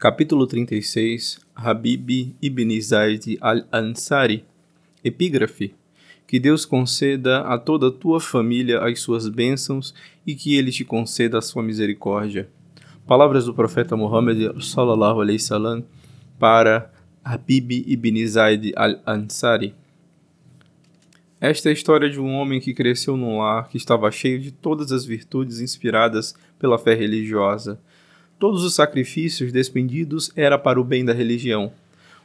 Capítulo 36 Habib ibn Zaid al-Ansari. Epígrafe. Que Deus conceda a toda a tua família as suas bênçãos e que Ele te conceda a sua misericórdia. Palavras do profeta Muhammad sallallahu alaihi wasallam para Habib ibn Zaid al-Ansari. Esta é a história de um homem que cresceu num lar que estava cheio de todas as virtudes inspiradas pela fé religiosa Todos os sacrifícios despendidos era para o bem da religião.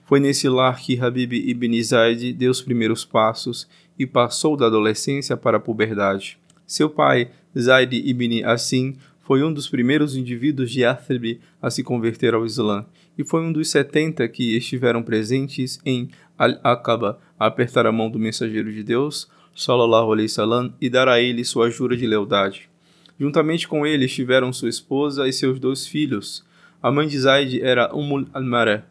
Foi nesse lar que Habib ibn Zaid deu os primeiros passos e passou da adolescência para a puberdade. Seu pai, Zaid ibn Assim, foi um dos primeiros indivíduos de Yathrib a se converter ao Islã e foi um dos 70 que estiveram presentes em Al-Aqaba a apertar a mão do mensageiro de Deus, sallallahu alaihi wasallam, e dar a ele sua jura de lealdade. Juntamente com ele estiveram sua esposa e seus dois filhos. A mãe de Zaid era Umm al-Mara,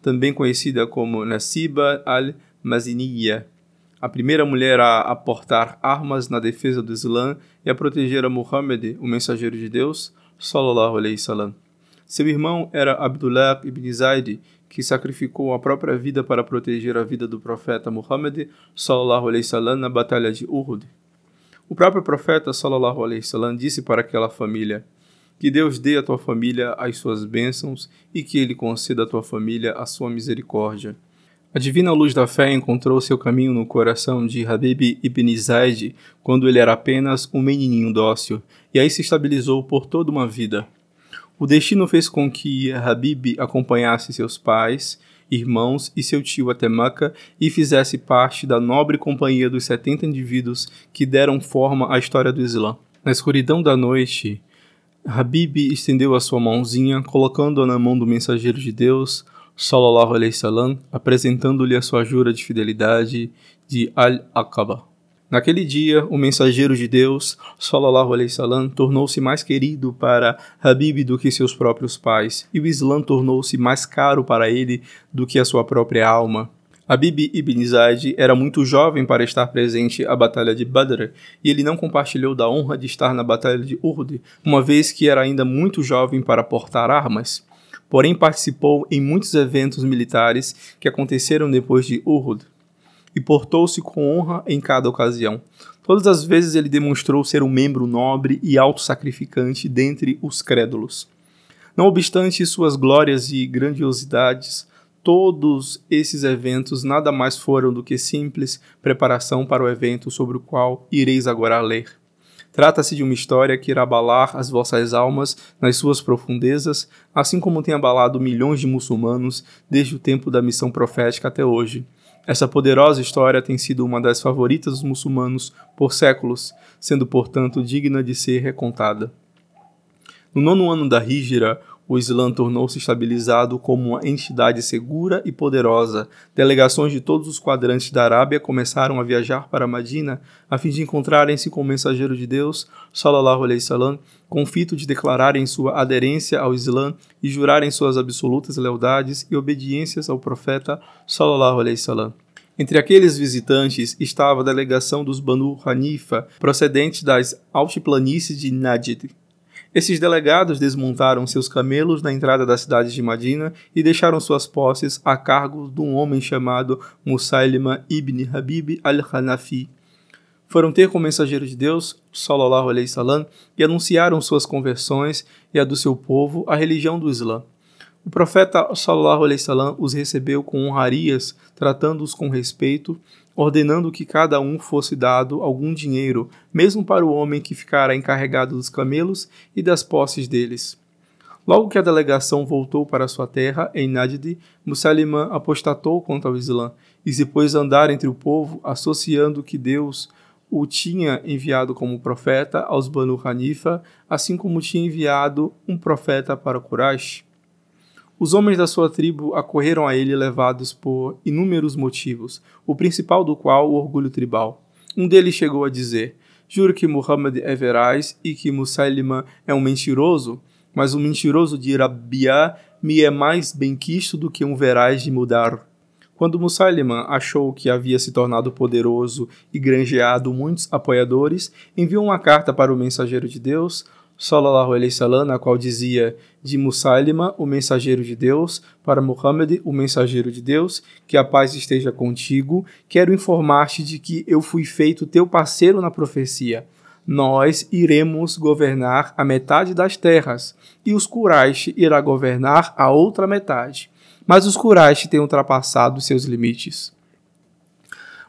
também conhecida como Nasiba al-Maziniya, a primeira mulher a aportar armas na defesa do Islã e a proteger a Muhammad, o mensageiro de Deus, sallallahu alaihi wasallam. Seu irmão era Abdullah ibn Zaid, que sacrificou a própria vida para proteger a vida do profeta Muhammad, sallallahu alaihi wasallam, na batalha de Uhud. O próprio profeta sallallahu alaihi wasallam disse para aquela família: Que Deus dê à tua família as suas bênçãos e que ele conceda à tua família a sua misericórdia. A divina luz da fé encontrou seu caminho no coração de Habib ibn Zaid quando ele era apenas um menininho dócil, e aí se estabilizou por toda uma vida. O destino fez com que Habib acompanhasse seus pais irmãos e seu tio até e fizesse parte da nobre companhia dos 70 indivíduos que deram forma à história do Islã. Na escuridão da noite, Habib estendeu a sua mãozinha, colocando-a na mão do mensageiro de Deus, sallallahu alaihi salam, apresentando-lhe a sua jura de fidelidade de Al-Aqaba. Naquele dia, o mensageiro de Deus, sallallahu alaihi wasallam, tornou-se mais querido para Habib do que seus próprios pais, e o Islã tornou-se mais caro para ele do que a sua própria alma. Habib ibn Zaid era muito jovem para estar presente à batalha de Badr, e ele não compartilhou da honra de estar na batalha de Uhud, uma vez que era ainda muito jovem para portar armas. Porém, participou em muitos eventos militares que aconteceram depois de Uhud e portou-se com honra em cada ocasião. Todas as vezes ele demonstrou ser um membro nobre e autossacrificante dentre os crédulos. Não obstante suas glórias e grandiosidades, todos esses eventos nada mais foram do que simples preparação para o evento sobre o qual ireis agora ler. Trata-se de uma história que irá abalar as vossas almas nas suas profundezas, assim como tem abalado milhões de muçulmanos desde o tempo da missão profética até hoje. Essa poderosa história tem sido uma das favoritas dos muçulmanos por séculos, sendo portanto digna de ser recontada. No nono ano da Hijra, o Islã tornou-se estabilizado como uma entidade segura e poderosa. Delegações de todos os quadrantes da Arábia começaram a viajar para Madina a fim de encontrarem-se com o mensageiro de Deus, sallallahu alaihi wasallam, com fito de declararem sua aderência ao Islã e jurarem suas absolutas lealdades e obediências ao profeta, sallallahu alaihi wasallam. Entre aqueles visitantes estava a delegação dos Banu Hanifa, procedentes das altiplanícies de Najd. Esses delegados desmontaram seus camelos na entrada da cidade de Madina e deixaram suas posses a cargo de um homem chamado Musailima ibn Habib al-Hanafi. Foram ter com o mensageiro de Deus, sallallahu alaihi salam, e anunciaram suas conversões e a do seu povo à religião do Islã. O profeta sallallahu alaihi wasallam os recebeu com honrarias, tratando-os com respeito, ordenando que cada um fosse dado algum dinheiro, mesmo para o homem que ficara encarregado dos camelos e das posses deles. Logo que a delegação voltou para sua terra, em Najd, Musalimã apostatou contra o Islã e se pôs a andar entre o povo, associando que Deus o tinha enviado como profeta aos Banu Hanifa, assim como tinha enviado um profeta para Quraysh. Os homens da sua tribo acorreram a ele levados por inúmeros motivos, o principal do qual o orgulho tribal. Um deles chegou a dizer: Juro que Muhammad é veraz e que Musailima é um mentiroso, mas o mentiroso de Rabiá me é mais benquisto do que um veraz de Mudar. Quando Musailima achou que havia se tornado poderoso e granjeado muitos apoiadores, enviou uma carta para o mensageiro de Deus, sallallahu alaihi wasallam, na qual dizia de Musailima, o mensageiro de Deus, para Muhammad, o mensageiro de Deus, que a paz esteja contigo, quero informar-te de que eu fui feito teu parceiro na profecia. Nós iremos governar a metade das terras, e os Quraysh irá governar a outra metade. Mas os Quraysh têm ultrapassado seus limites.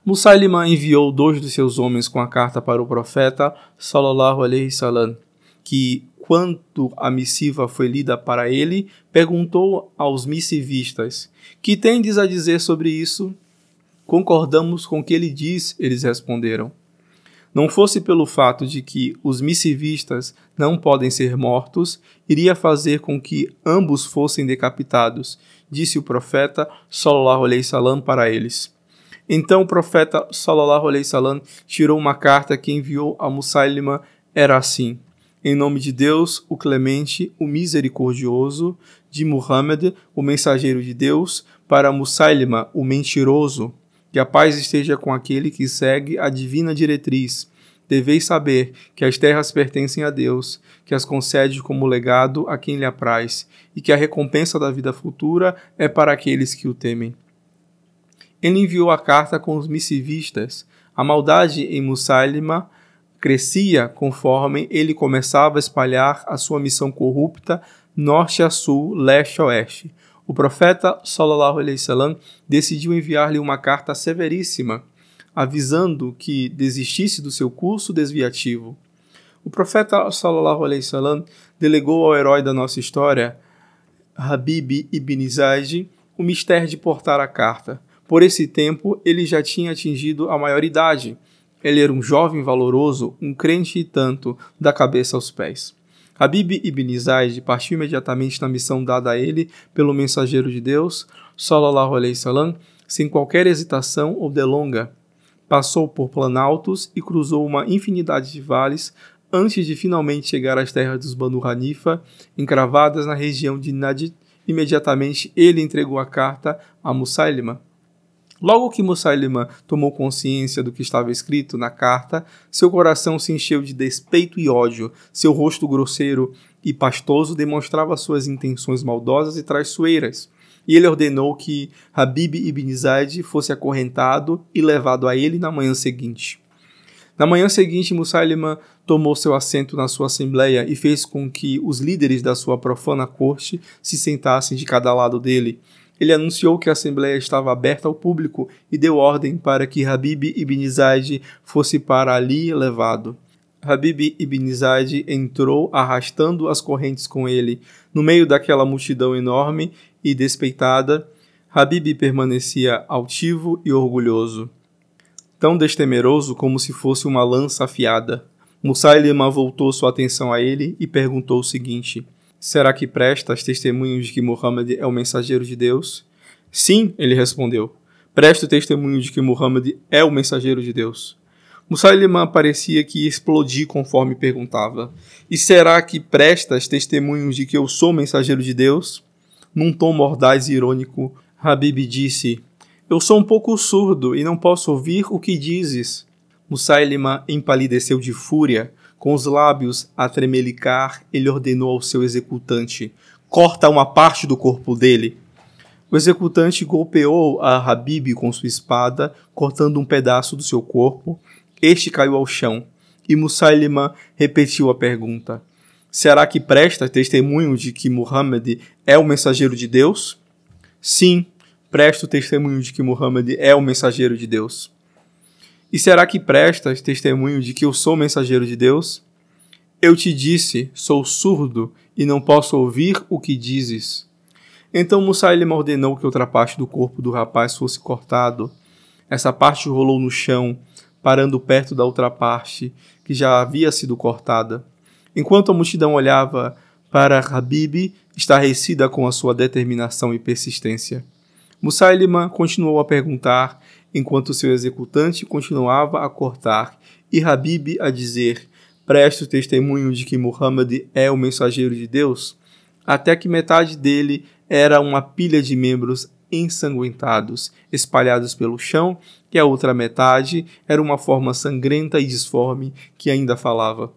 Musailima enviou dois de seus homens com a carta para o profeta, sallallahu alaihi wasallam, que, quando a missiva foi lida para ele, perguntou aos missivistas: Que tendes a dizer sobre isso? Concordamos com o que ele diz, eles responderam. Não fosse pelo fato de que os missivistas não podem ser mortos, iria fazer com que ambos fossem decapitados, disse o profeta sallallahu alaihi salam para eles. Então o profeta sallallahu alaihi salam tirou uma carta que enviou a Musailima, era assim: em nome de Deus, o clemente, o misericordioso, de Muhammad, o mensageiro de Deus, para Musailima, o mentiroso. Que a paz esteja com aquele que segue a divina diretriz. Deveis saber que as terras pertencem a Deus, que as concede como legado a quem lhe apraz, e que a recompensa da vida futura é para aqueles que o temem. Ele enviou a carta com os missivistas. A maldade em Musailima crescia conforme ele começava a espalhar a sua missão corrupta norte a sul, leste a oeste. O profeta sallallahu alaihi wasallam decidiu enviar-lhe uma carta severíssima, avisando que desistisse do seu curso desviativo. O profeta sallallahu alaihi wasallam delegou ao herói da nossa história, Habib ibn Zaid, o mistério de portar a carta. Por esse tempo, ele já tinha atingido a maioridade ele era um jovem valoroso, um crente e tanto, da cabeça aos pés. Habib ibn Zaid partiu imediatamente na missão dada a ele pelo mensageiro de Deus, sallallahu alaihi salam, sem qualquer hesitação ou delonga. Passou por planaltos e cruzou uma infinidade de vales antes de finalmente chegar às terras dos Banu Hanifa, encravadas na região de Najd. Imediatamente ele entregou a carta a Musailima, Logo que Musailima tomou consciência do que estava escrito na carta, seu coração se encheu de despeito e ódio, seu rosto grosseiro e pastoso demonstrava suas intenções maldosas e traiçoeiras. E ele ordenou que Habib ibn Zaid fosse acorrentado e levado a ele na manhã seguinte. Na manhã seguinte, Musailima tomou seu assento na sua assembleia e fez com que os líderes da sua profana corte se sentassem de cada lado dele. Ele anunciou que a assembleia estava aberta ao público e deu ordem para que Habib ibn Zaid fosse para ali levado. Habib ibn Zaid entrou arrastando as correntes com ele. No meio daquela multidão enorme e despeitada, Habib permanecia altivo e orgulhoso, tão destemeroso como se fosse uma lança afiada. Musailima voltou sua atenção a ele e perguntou o seguinte: Será que prestas testemunho de que Muhammad é o mensageiro de Deus? Sim, ele respondeu. Presto testemunho de que Muhammad é o mensageiro de Deus. Musailima parecia que explodir conforme perguntava. E será que prestas testemunho de que eu sou mensageiro de Deus? Num tom mordaz e irônico, Habib disse: Eu sou um pouco surdo e não posso ouvir o que dizes. Musailima empalideceu de fúria, com os lábios a tremelicar, ele ordenou ao seu executante: corta uma parte do corpo dele. O executante golpeou a Habib com sua espada, cortando um pedaço do seu corpo. Este caiu ao chão, e Musailima repetiu a pergunta: Será que presta testemunho de que Muhammad é o mensageiro de Deus? Sim, presto testemunho de que Muhammad é o mensageiro de Deus. E será que prestas testemunho de que eu sou mensageiro de Deus? Eu te disse, sou surdo e não posso ouvir o que dizes. Então Musailima ordenou que outra parte do corpo do rapaz fosse cortado. Essa parte rolou no chão, parando perto da outra parte, que já havia sido cortada. Enquanto a multidão olhava para Habib, estarrecida com a sua determinação e persistência. Musailima continuou a perguntar enquanto seu executante continuava a cortar, e Habib a dizer: Presto testemunho de que Muhammad é o mensageiro de Deus, até que metade dele era uma pilha de membros ensanguentados, espalhados pelo chão, e a outra metade era uma forma sangrenta e disforme que ainda falava.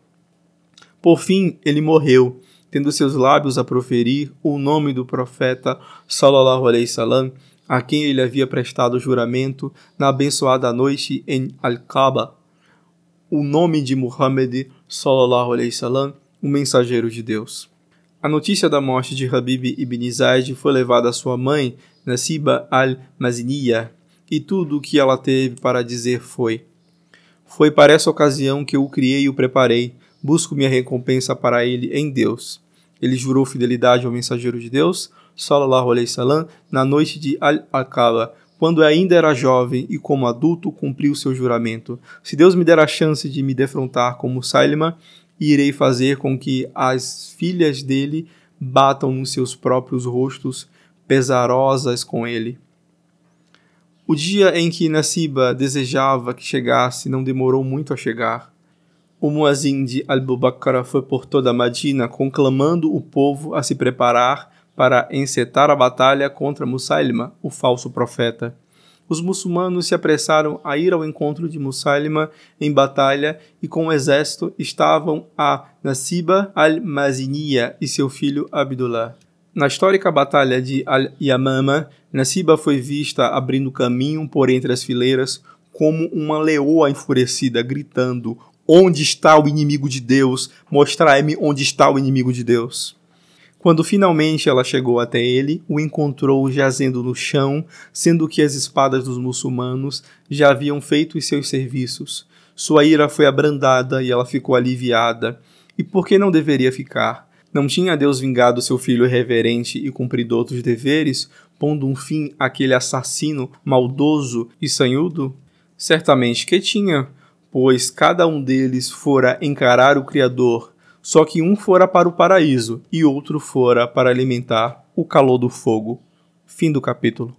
Por fim, ele morreu, tendo seus lábios a proferir o nome do profeta sallallahu alaihi salam, a quem ele havia prestado juramento na abençoada noite em Al-Kaaba, o nome de Muhammad sallallahu alaihi o mensageiro de Deus. A notícia da morte de Habib ibn Zaid foi levada à sua mãe, Nasiba al-Maziniya, e tudo o que ela teve para dizer foi: Foi para essa ocasião que eu o criei e o preparei. Busco minha recompensa para ele em Deus. Ele jurou fidelidade ao mensageiro de Deus, sallallahu alaihi salam, na noite de Al-Aqaba, quando ainda era jovem e como adulto cumpriu seu juramento. Se Deus me der a chance de me defrontar como Sailima, irei fazer com que as filhas dele batam nos seus próprios rostos, pesarosas com ele. O dia em que Nasiba desejava que chegasse não demorou muito a chegar. O muazin de Al-Bubakara foi por toda a Madina conclamando o povo a se preparar para encetar a batalha contra Musailima, o falso profeta. Os muçulmanos se apressaram a ir ao encontro de Musailima em batalha e com o exército estavam a Nasiba al-Maziniya e seu filho Abdullah. Na histórica batalha de Al-Yamama, Nasiba foi vista abrindo caminho por entre as fileiras como uma leoa enfurecida, gritando: Onde está o inimigo de Deus? Mostrai-me onde está o inimigo de Deus. Quando finalmente ela chegou até ele, o encontrou jazendo no chão, sendo que as espadas dos muçulmanos já haviam feito os seus serviços. Sua ira foi abrandada e ela ficou aliviada. E por que não deveria ficar? Não tinha Deus vingado seu filho reverente e cumpridor dos deveres, pondo um fim àquele assassino maldoso e sanhudo? Certamente que tinha, pois cada um deles fora encarar o Criador só que um fora para o paraíso e outro fora para alimentar o calor do fogo. Fim do capítulo.